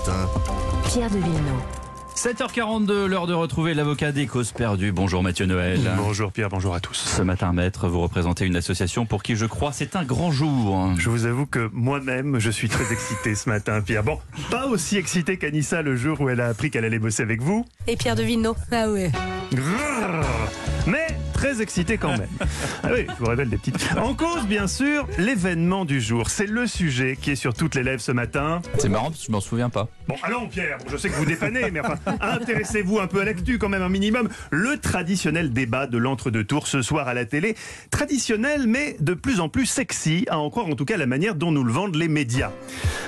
matin. Pierre de Villeneuve. 7h42, l'heure de retrouver l'avocat des causes perdues. Bonjour Mathieu Noël. Bonjour Pierre, bonjour à tous. Ce matin, maître, vous représentez une association pour qui je crois c'est un grand jour. Je vous avoue que moi-même, je suis très excité ce matin, Pierre. Bon, pas aussi excité qu'Anissa le jour où elle a appris qu'elle allait bosser avec vous. Et Pierre de Villeneuve. Ah ouais. Très excité quand même. Ah oui, je vous révèle des petites. En cause, bien sûr, l'événement du jour. C'est le sujet qui est sur toutes les lèvres ce matin. C'est marrant parce que je m'en souviens pas. Bon, allons Pierre, je sais que vous dépannez, mais enfin, intéressez-vous un peu à l'actu quand même un minimum. Le traditionnel débat de l'entre-deux tours ce soir à la télé. Traditionnel, mais de plus en plus sexy, à en croire en tout cas la manière dont nous le vendent les médias.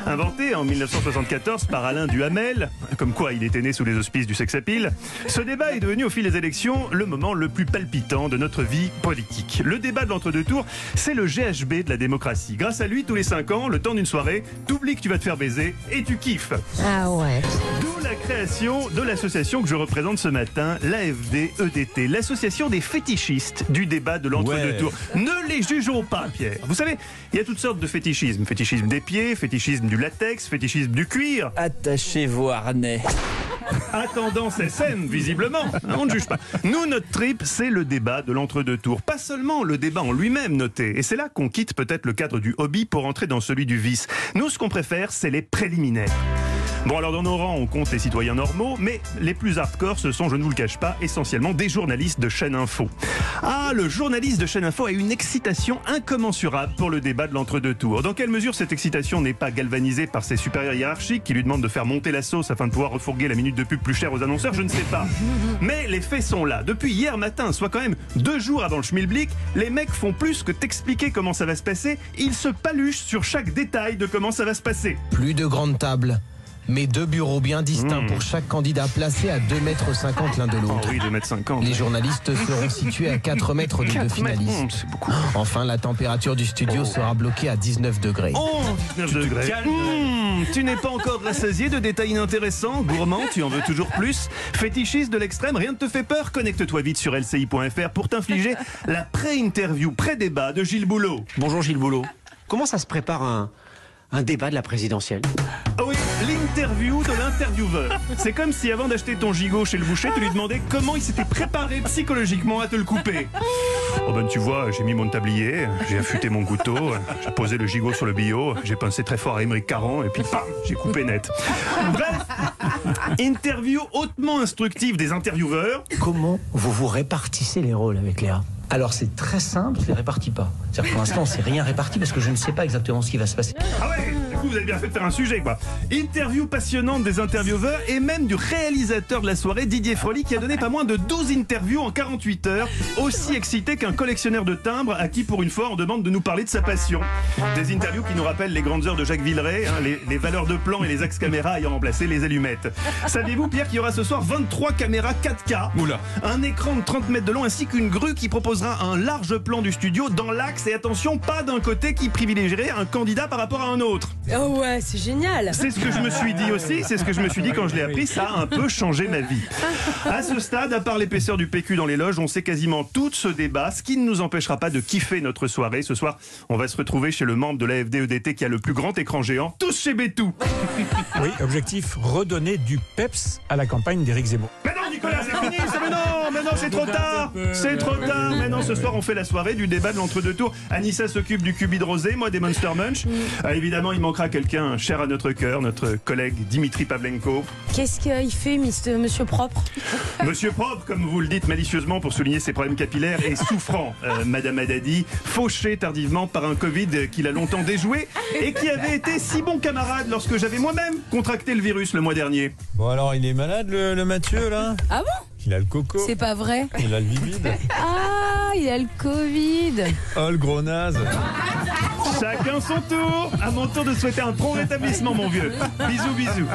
Inventé en 1974 par Alain Duhamel, comme quoi il était né sous les auspices du sex appeal, ce débat est devenu au fil des élections le moment le plus palpitant de notre vie politique. Le débat de l'entre-deux tours, c'est le GHB de la démocratie. Grâce à lui, tous les 5 ans, le temps d'une soirée, t'oublies que tu vas te faire baiser et tu kiffes. Ah ouais. D'où la création de l'association que je représente ce matin, l'AFD-EDT, l'association des fétichistes du débat de l'entre-deux Ouais. tours. Ne les jugeons pas, Pierre. Vous savez, il y a toutes sortes de fétichismes. Fétichisme des pieds, fétichisme du latex, fétichisme du cuir. Attachez vos harnais. À tendance SM, visiblement. On ne juge pas. Nous, notre trip, c'est le débat de l'entre-deux tours. Pas seulement le débat en lui-même noté. Et c'est là qu'on quitte peut-être le cadre du hobby pour entrer dans celui du vice. Nous, ce qu'on préfère, c'est les préliminaires. Bon, alors dans nos rangs, on compte les citoyens normaux, mais les plus hardcore, ce sont, je ne vous le cache pas, essentiellement des journalistes de chaîne info. Ah, le journaliste de chaîne info a une excitation incommensurable pour le débat de l'entre-deux tours. Dans quelle mesure cette excitation n'est pas galvanisée par ses supérieurs hiérarchiques qui lui demandent de faire monter la sauce afin de pouvoir refourguer la minute de pub plus chère aux annonceurs, je ne sais pas. Mais les faits sont là. Depuis hier matin, soit quand même deux jours avant le schmilblick, les mecs font plus que t'expliquer comment ça va se passer, ils se paluchent sur chaque détail de comment ça va se passer. Plus de grandes tables, mais deux bureaux bien distincts Mmh. pour chaque candidat placé à 2 mètres 50 l'un de Oh l'autre. oui, 2m50. Les journalistes seront situés à 4 mètres des deux 4 mètres, finalistes. Mmh, beaucoup. Enfin, la température du studio sera bloquée à 19 degrés. Oh, 19 degrés. Mmh, tu n'es pas encore rassasié de détails inintéressants, gourmand, tu en veux toujours plus? Fétichiste de l'extrême, rien ne te fait peur? Connecte-toi vite sur lci.fr pour t'infliger la pré-interview, pré-débat de Gilles Boulot. Bonjour Gilles Boulot. Comment ça se prépare un, un débat de la présidentielle? Ah l'interview de l'intervieweur. C'est comme si avant d'acheter ton gigot chez le boucher, tu lui demandais comment il s'était préparé psychologiquement à te le couper. Oh ben tu vois, j'ai mis mon tablier, j'ai affûté mon couteau, j'ai posé le gigot sur le bio, j'ai pensé très fort à Émeric Caron et puis pam, j'ai coupé net. Bref, interview hautement instructive des intervieweurs. Comment vous vous répartissez les rôles avec Léa? Alors c'est très simple, je les répartis pas. Pour l'instant, c'est rien réparti parce que je ne sais pas exactement ce qui va se passer. Ah ouais, coup vous avez bien fait de faire un sujet quoi. Interview passionnante des intervieweurs et même du réalisateur de la soirée, Didier Froli, qui a donné pas moins de 12 interviews en 48 heures, aussi excité qu'un collectionneur de timbres à qui pour une fois on demande de nous parler de sa passion. Des interviews qui nous rappellent les grandes heures de Jacques Villeray, hein, les, les valeurs de plan et les axes caméra ayant remplacé les allumettes. Saviez-vous Pierre qu'il y aura ce soir 23 caméras 4K Oula. un écran de 30 mètres de long ainsi qu'une grue qui proposera un large plan du studio dans l'axe et attention pas d'un côté qui privilégierait un candidat par rapport à un autre. Oh ouais, c'est génial. C'est ce que je me suis dit aussi, c'est ce que je me suis dit quand je l'ai appris, ça a un peu changé ma vie. À ce stade, à part l'épaisseur du PQ dans les loges, on sait quasiment tout de ce débat, ce qui ne nous empêchera pas de kiffer notre soirée. Ce soir, on va se retrouver chez le membre de l'AFD-EDT E qui a le plus grand écran géant, tous chez Bétou. Oui, objectif, redonner du peps à la campagne d'Éric Zemmour. Mais non, Nicolas, c'est fini, non, c'est trop tard, c'est trop tard. Mais non, ce soir, on fait la soirée du débat de l'entre-deux tours. Anissa s'occupe du cubi de rosé, moi des Monster Munch. Ah, évidemment, il manquera quelqu'un cher à notre cœur, notre collègue Dimitri Pavlenko. Qu'est-ce qu'il fait, Mister- Monsieur Propre? Monsieur Propre, comme vous le dites malicieusement pour souligner ses problèmes capillaires, et souffrant, euh, Madame Haddadi, fauché tardivement par un Covid qu'il a longtemps déjoué et qui avait été si bon camarade lorsque j'avais moi-même contracté le virus le mois dernier. Bon alors, il est malade le, le Mathieu là? Ah bon? Il a le coco, C'est pas vrai. il a le vivide. Ah, il a le Covid. Oh le gros naze Chacun son tour. À mon tour de souhaiter un prompt rétablissement, mon vieux. Bisous, bisous.